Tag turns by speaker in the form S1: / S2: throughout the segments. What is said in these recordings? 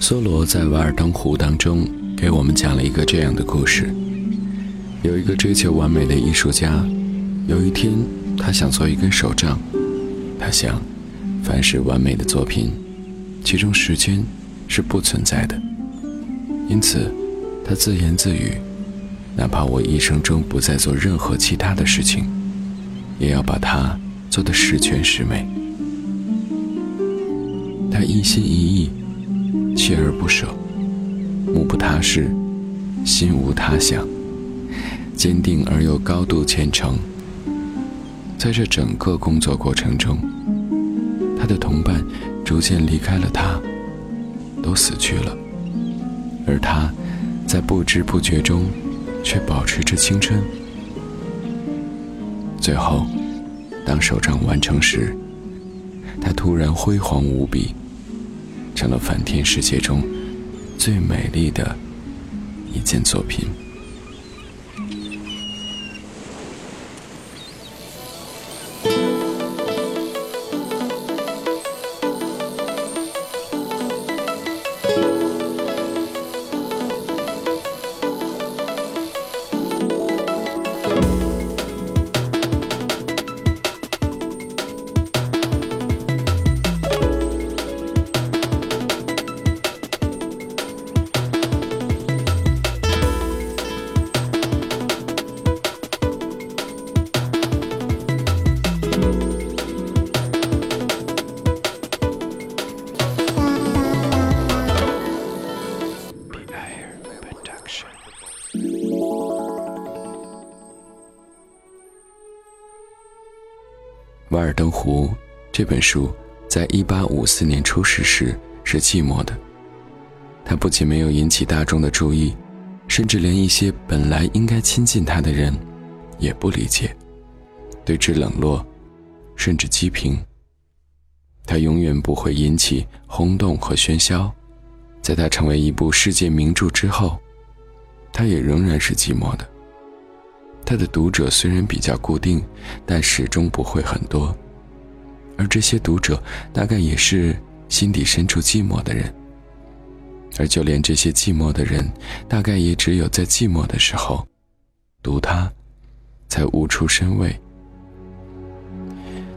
S1: 梭罗在《瓦尔登湖》当中给我们讲了一个这样的故事：有一个追求完美的艺术家，有一天他想做一根手杖，他想，凡是完美的作品，其中时间是不存在的，因此他自言自语：哪怕我一生中不再做任何其他的事情，也要把它做得十全十美。他一心一意。锲而不舍，目不他视，心无他想，坚定而又高度虔诚。在这整个工作过程中，他的同伴逐渐离开了他，都死去了，而他，在不知不觉中，却保持着青春。最后，当手杖完成时，它突然辉煌无比。成了梵天世界中最美丽的一件作品。《瓦尔登湖》这本书在一八五四年出世时是寂寞的，它不仅没有引起大众的注意，甚至连一些本来应该亲近他的人也不理解，对之冷落，甚至讥评。它永远不会引起轰动和喧嚣，在它成为一部世界名著之后，它也仍然是寂寞的。他的读者虽然比较固定，但始终不会很多，而这些读者大概也是心底深处寂寞的人，而就连这些寂寞的人，大概也只有在寂寞的时候，读他，才悟出深味。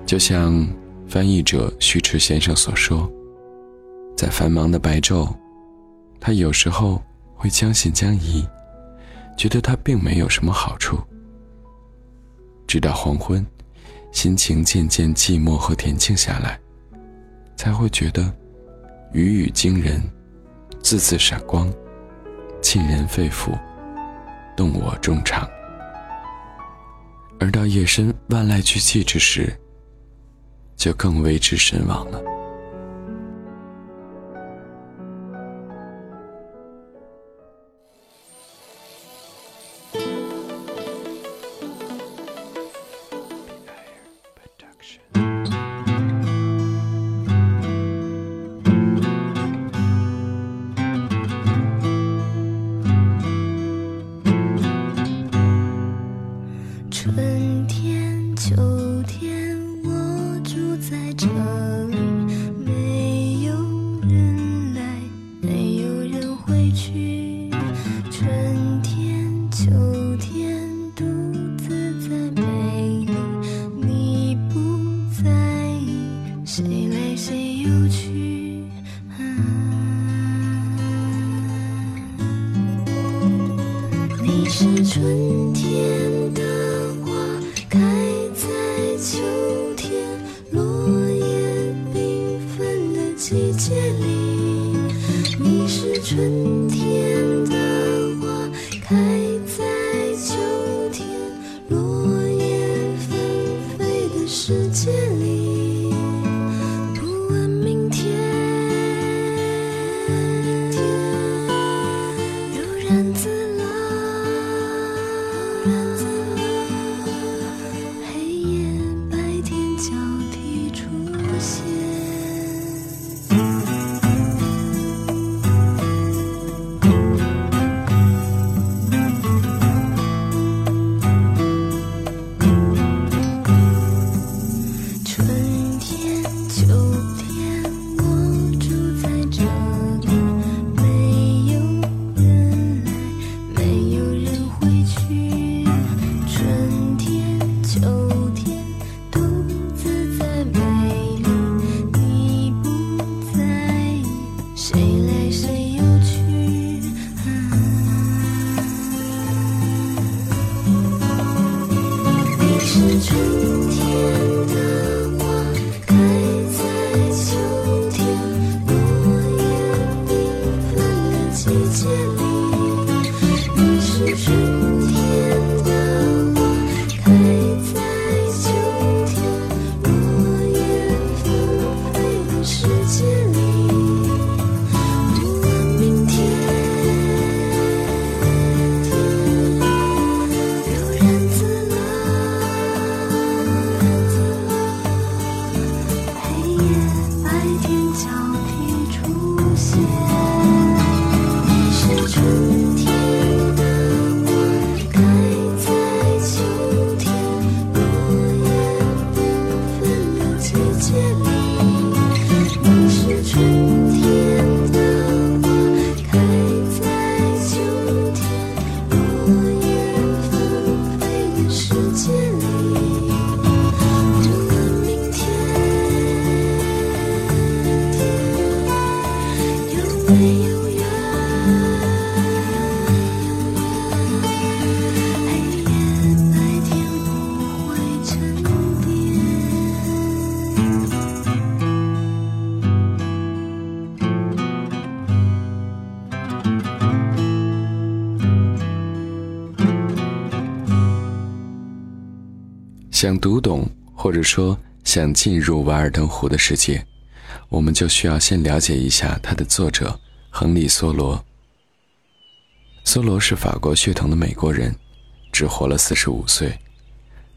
S1: 就像翻译者徐迟先生所说，在繁忙的白昼，他有时候会将信将疑，觉得他并没有什么好处。直到黄昏，心情渐渐寂寞和恬静下来，才会觉得语语惊人，字字闪光，沁人肺腑，动我衷肠。而到夜深万籁俱寂之时，就更为之神往了。嗯。一切没有想读懂，或者说想进入瓦尔登湖的世界。我们就需要先了解一下它的作者亨利·梭罗。梭罗是法国血统的美国人，只活了四十五岁。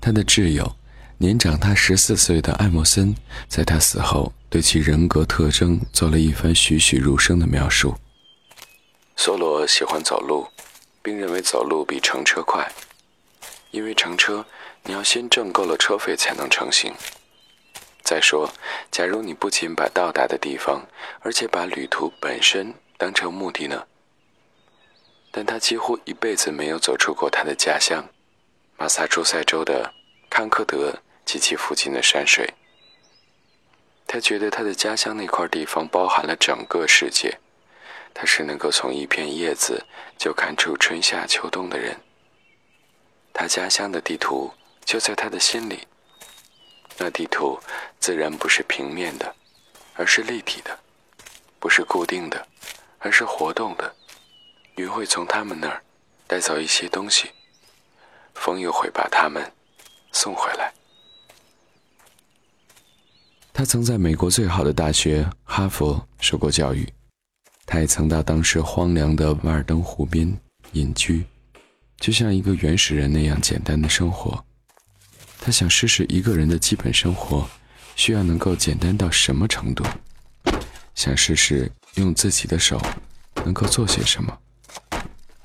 S1: 他的挚友，年长他十四岁的艾默森，在他死后对其人格特征做了一番栩栩如生的描述。梭罗喜欢走路，并认为走路比乘车快，因为乘车你要先挣够了车费才能成行。再说，假如你不仅把到达的地方，而且把旅途本身当成目的呢？但他几乎一辈子没有走出过他的家乡——马萨诸塞州的康科德及其附近的山水。他觉得他的家乡那块地方包含了整个世界。他是能够从一片叶子就看出春夏秋冬的人。他家乡的地图就在他的心里。那地图自然不是平面的，而是立体的；不是固定的，而是活动的。云会从他们那儿带走一些东西，风又会把他们送回来。他曾在美国最好的大学哈佛受过教育，他也曾到当时荒凉的瓦尔登湖边隐居，就像一个原始人那样简单的生活。他想试试一个人的基本生活需要能够简单到什么程度，想试试用自己的手能够做些什么。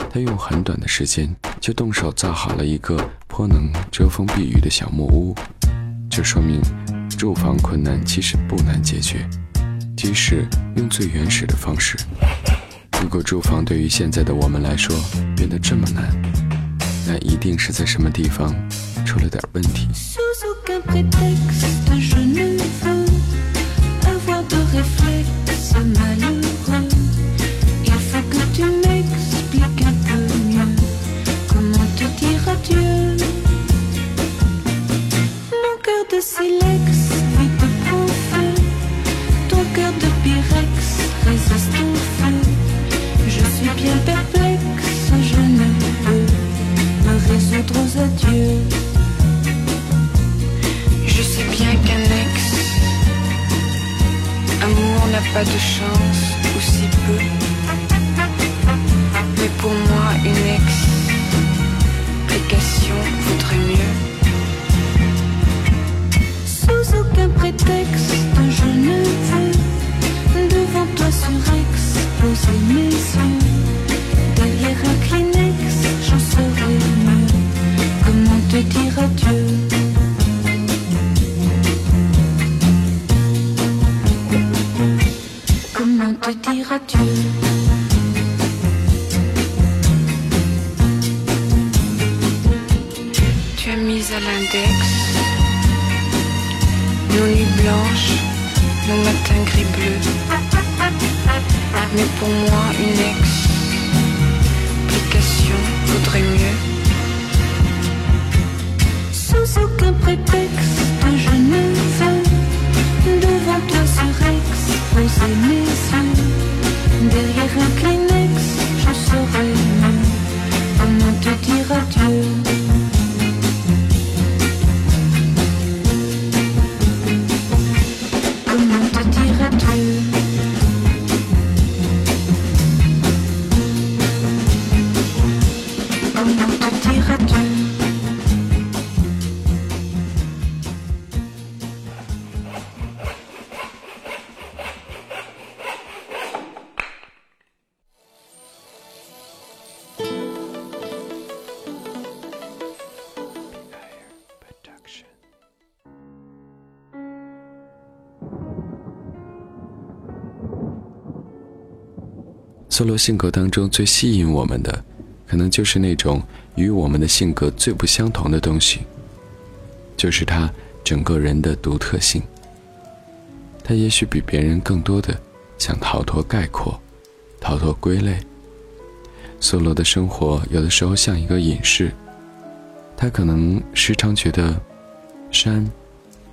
S1: 他用很短的时间就动手造好了一个颇能遮风避雨的小木屋，这说明住房困难其实不难解决，即使用最原始的方式。如果住房对于现在的我们来说变得这么难，那一定是在什么地方 出了点问题。
S2: pas de chance, ou si peu. Mais pour moi, une explication vaudrait mieux.
S3: Sous aucun prétexte, je ne veux devant toi sur Rex poser mes yeux. Derrière un Kleenex, j'en saurais mieux. Comment te dire adieu? littérature.
S1: 梭罗性格当中最吸引我们的，可能就是那种与我们的性格最不相同的东西，就是他整个人的独特性。他也许比别人更多的想逃脱概括，逃脱归类。梭罗的生活有的时候像一个隐士，他可能时常觉得，山、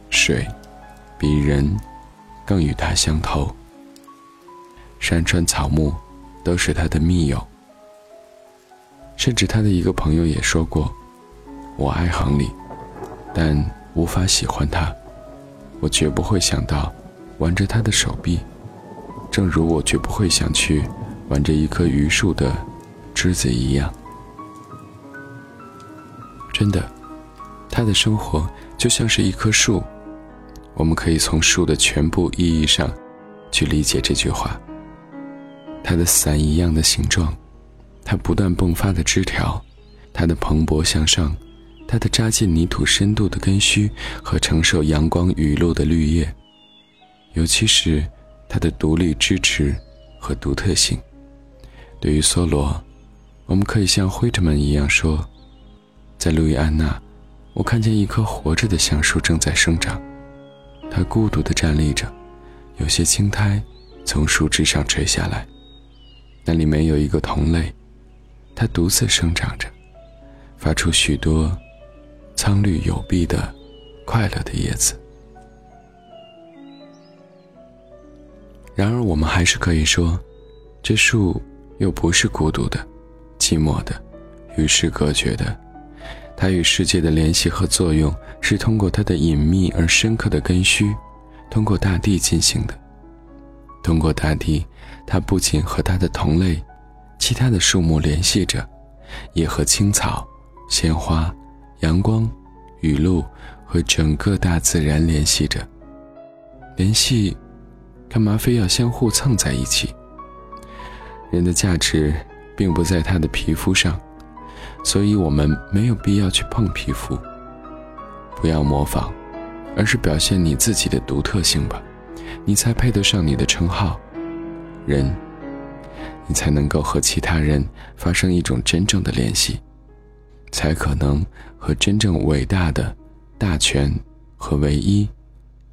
S1: 水，比人更与他相投。山川草木。都是他的密友，甚至他的一个朋友也说过：“我爱亨利，但无法喜欢他，我绝不会想到挽着他的手臂，正如我绝不会想去挽着一棵榆树的枝子一样。真的，他的生活就像是一棵树，我们可以从树的全部意义上去理解这句话。它的伞一样的形状，它不断迸发的枝条，它的蓬勃向上。它的扎进泥土深度的根须和承受阳光雨露的绿叶，尤其是它的独立支持和独特性。对于梭罗，我们可以像惠特曼一样说：“在路易安娜，我看见一棵活着的橡树正在生长，它孤独地站立着，有些青苔从树枝上垂下来，那里没有一个同类，它独自生长着，发出许多。”苍绿有碧的、快乐的叶子。然而，我们还是可以说，这树又不是孤独的、寂寞的、与世隔绝的。它与世界的联系和作用是通过它的隐秘而深刻的根须，通过大地进行的。通过大地，它不仅和它的同类、其他的树木联系着，也和青草、鲜花。阳光、雨露和整个大自然联系着。联系，干嘛非要相互蹭在一起？人的价值并不在他的皮肤上，所以我们没有必要去碰皮肤。不要模仿，而是表现你自己的独特性吧，你才配得上你的称号——人。你才能够和其他人发生一种真正的联系。才可能和真正伟大的大权和唯一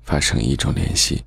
S1: 发生一种联系。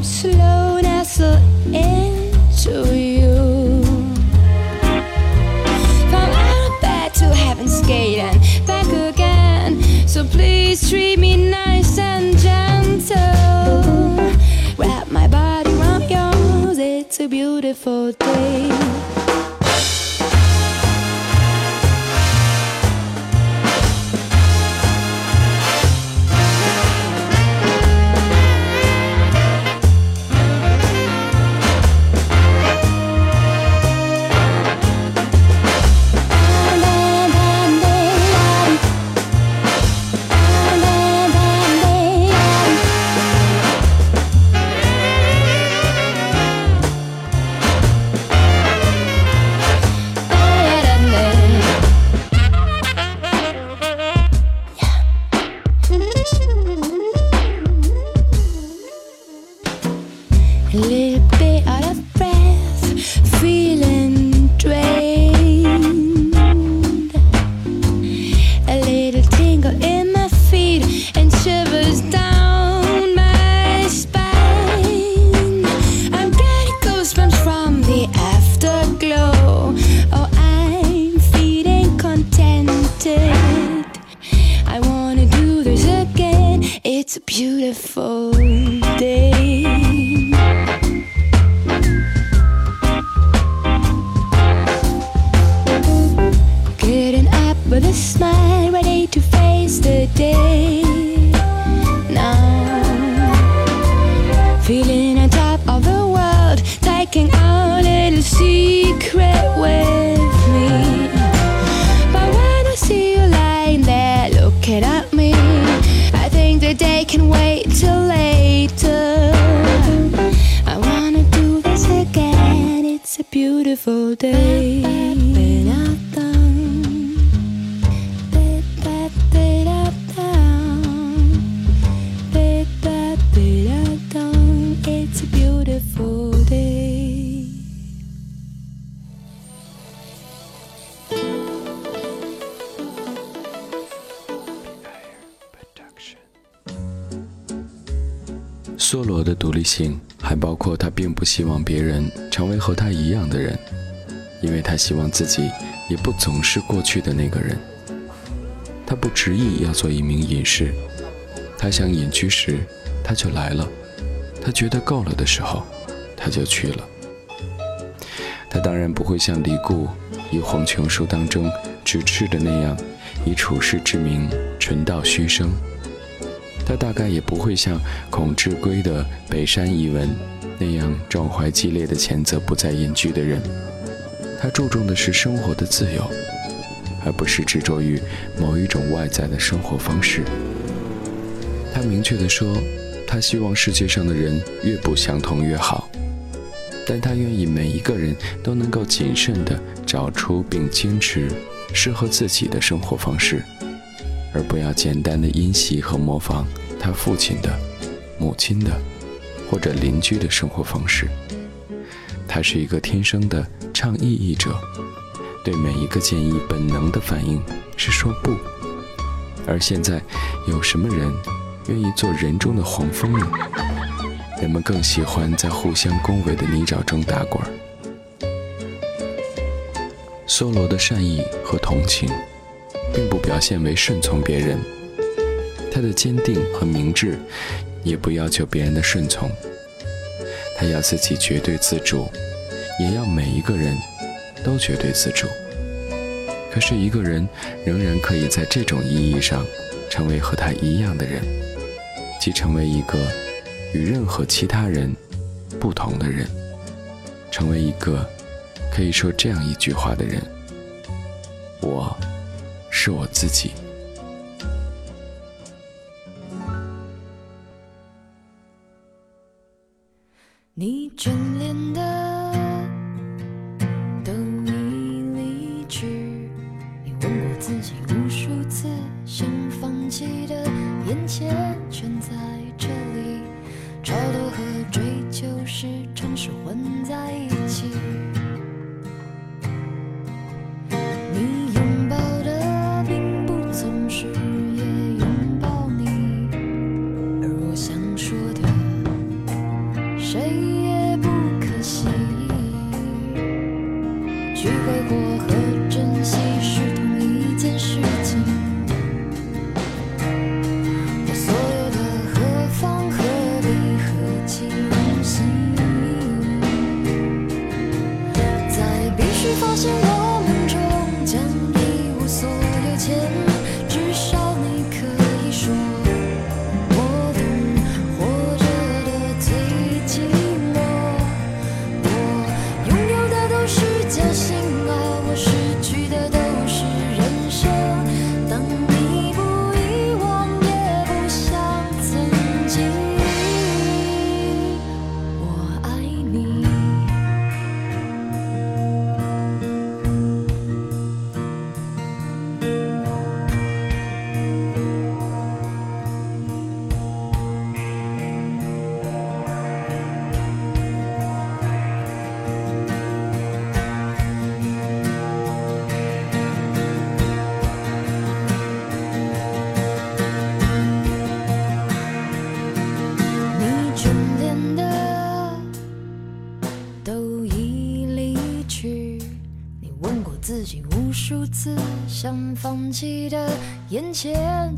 S3: Up slow, you. From bed to back again. So please treat me nice and gentle. Wrap my body around yours, it's a beautiful day. day
S1: 缩罗的独立性还包括他并不希望别人成为和他一样的人，因为他希望自己也不总是过去的那个人。他不执意要做一名隐士，他想隐居时，他就来了；他觉得够了的时候，他就去了。他当然不会像李固以《黄琼书》当中直斥的那样，以处世之名纯道虚声。他大概也不会像孔志圭的《北山遗文》那样壮怀激烈的谴责不再隐居的人。他注重的是生活的自由，而不是执着于某一种外在的生活方式。他明确地说，他希望世界上的人越不相同越好，但他愿意每一个人都能够谨慎地找出并坚持适合自己的生活方式。而不要简单的因袭和模仿他父亲的、母亲的或者邻居的生活方式。他是一个天生的倡议者，对每一个建议本能的反应是说不。而现在，有什么人愿意做人中的黄蜂呢？人们更喜欢在互相恭维的泥沼中打滚。梭罗的善意和同情。并不表现为顺从别人，他的坚定和明智，也不要求别人的顺从。他要自己绝对自主，也要每一个人都绝对自主。可是，一个人仍然可以在这种意义上成为和他一样的人，即成为一个与任何其他人不同的人，成为一个可以说这样一句话的人：我。是我自己。
S4: 过自己无数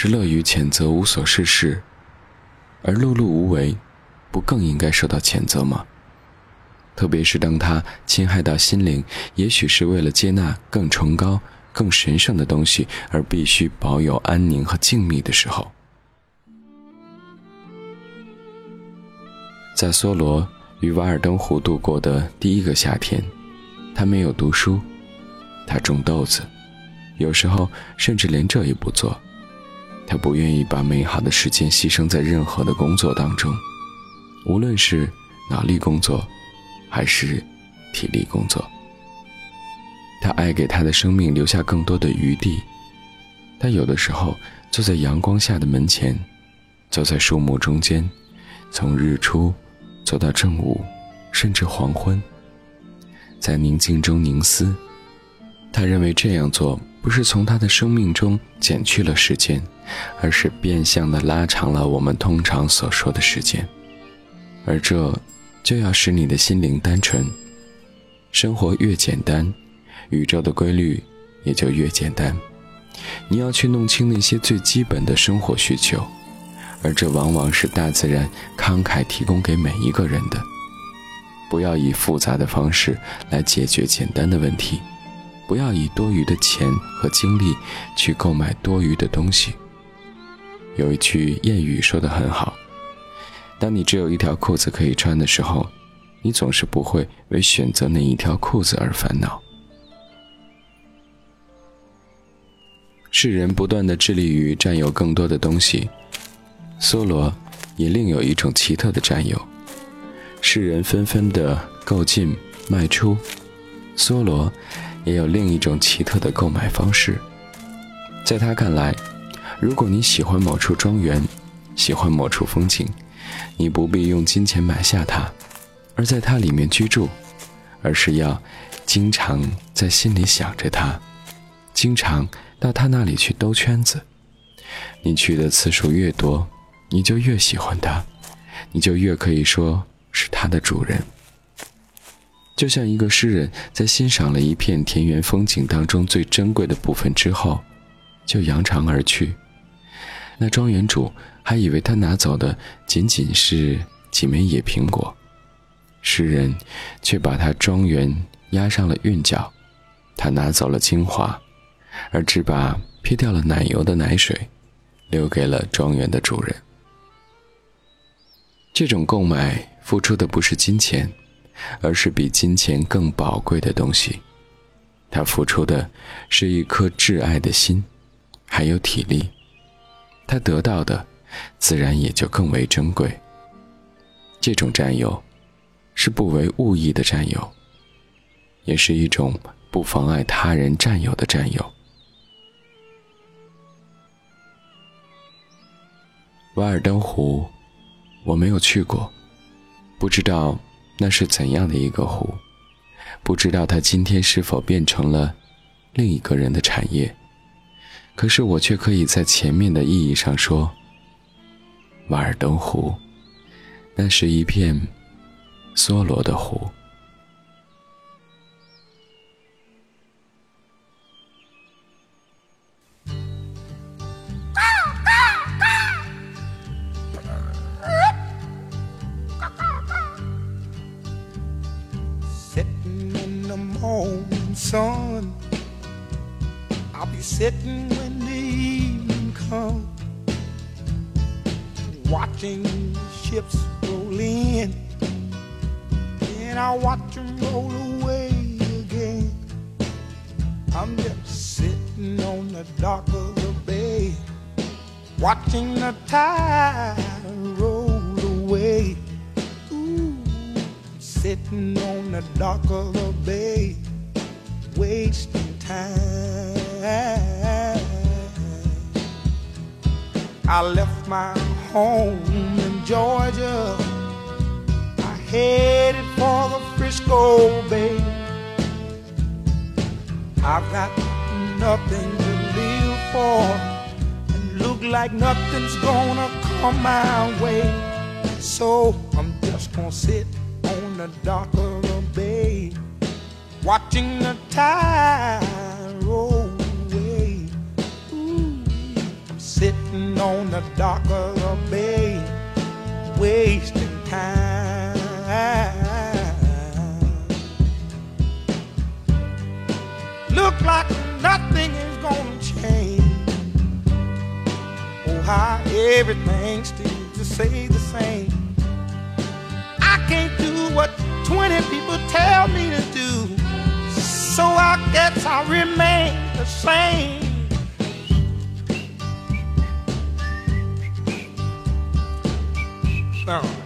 S4: 是
S1: 乐于谴责无所事事，而碌碌无为，不更应该受到谴责吗？特别是当他侵害到心灵，也许是为了接纳更崇高、更神圣的东西而必须保有安宁和静谧的时候。在梭罗与瓦尔登湖度过的第一个夏天，他没有读书，他种豆子，有时候甚至连这也不做。他不愿意把美好的时间牺牲在任何的工作当中，无论是脑力工作。还是体力工作。他爱给他的生命留下更多的余地。他有的时候坐在阳光下的门前，走在树木中间，从日出走到正午，甚至黄昏，在宁静中凝思。他认为这样做不是从他的生命中减去了时间，而是变相的拉长了我们通常所说的时间，而这。就要使你的心灵单纯，生活越简单，宇宙的规律也就越简单。你要去弄清那些最基本的生活需求，而这往往是大自然慷慨提供给每一个人的。不要以复杂的方式来解决简单的问题，不要以多余的钱和精力去购买多余的东西。有一句谚语说得很好。当你只有一条裤子可以穿的时候，你总是不会为选择哪一条裤子而烦恼。世人不断的致力于占有更多的东西，梭罗也另有一种奇特的占有。世人纷纷的购进卖出，梭罗也有另一种奇特的购买方式。在他看来，如果你喜欢某处庄园，喜欢某处风景，你不必用金钱买下它，而在它里面居住，而是要经常在心里想着它，经常到他那里去兜圈子。你去的次数越多，你就越喜欢它，你就越可以说是它的主人。就像一个诗人在欣赏了一片田园风景当中最珍贵的部分之后，就扬长而去。那庄园主还以为他拿走的仅仅是几枚野苹果，诗人却把他庄园压上了韵脚，他拿走了精华，而只把撇掉了奶油的奶水，留给了庄园的主人。这种购买付出的不是金钱，而是比金钱更宝贵的东西，他付出的是一颗挚爱的心，还有体力。他得到的，自然也就更为珍贵。这种占有，是不为物役的占有，也是一种不妨碍他人占有的占有。瓦尔登湖，我没有去过，不知道那是怎样的一个湖，不知道它今天是否变成了另一个人的产业。可是我却可以在前面的意义上说，瓦尔登湖，那是一片梭罗的湖。
S5: I'll be sitting when the evening comes, watching ships roll in, and I'll watch them roll away again. I'm just sitting on the dock of the bay, watching the tide roll away. Ooh, sitting on the dock of the bay, wasting time. I left my home in Georgia. I headed for the Frisco Bay. I've got nothing to live for, and look like nothing's gonna come my way. So I'm just gonna sit on the dock of the bay, watching the tide sitting on the dock of the bay, wasting time. Look like nothing is gonna change. Oh, how everything still just stay the same. I can't do what 20 people tell me to do, so I guess I remain the same. No.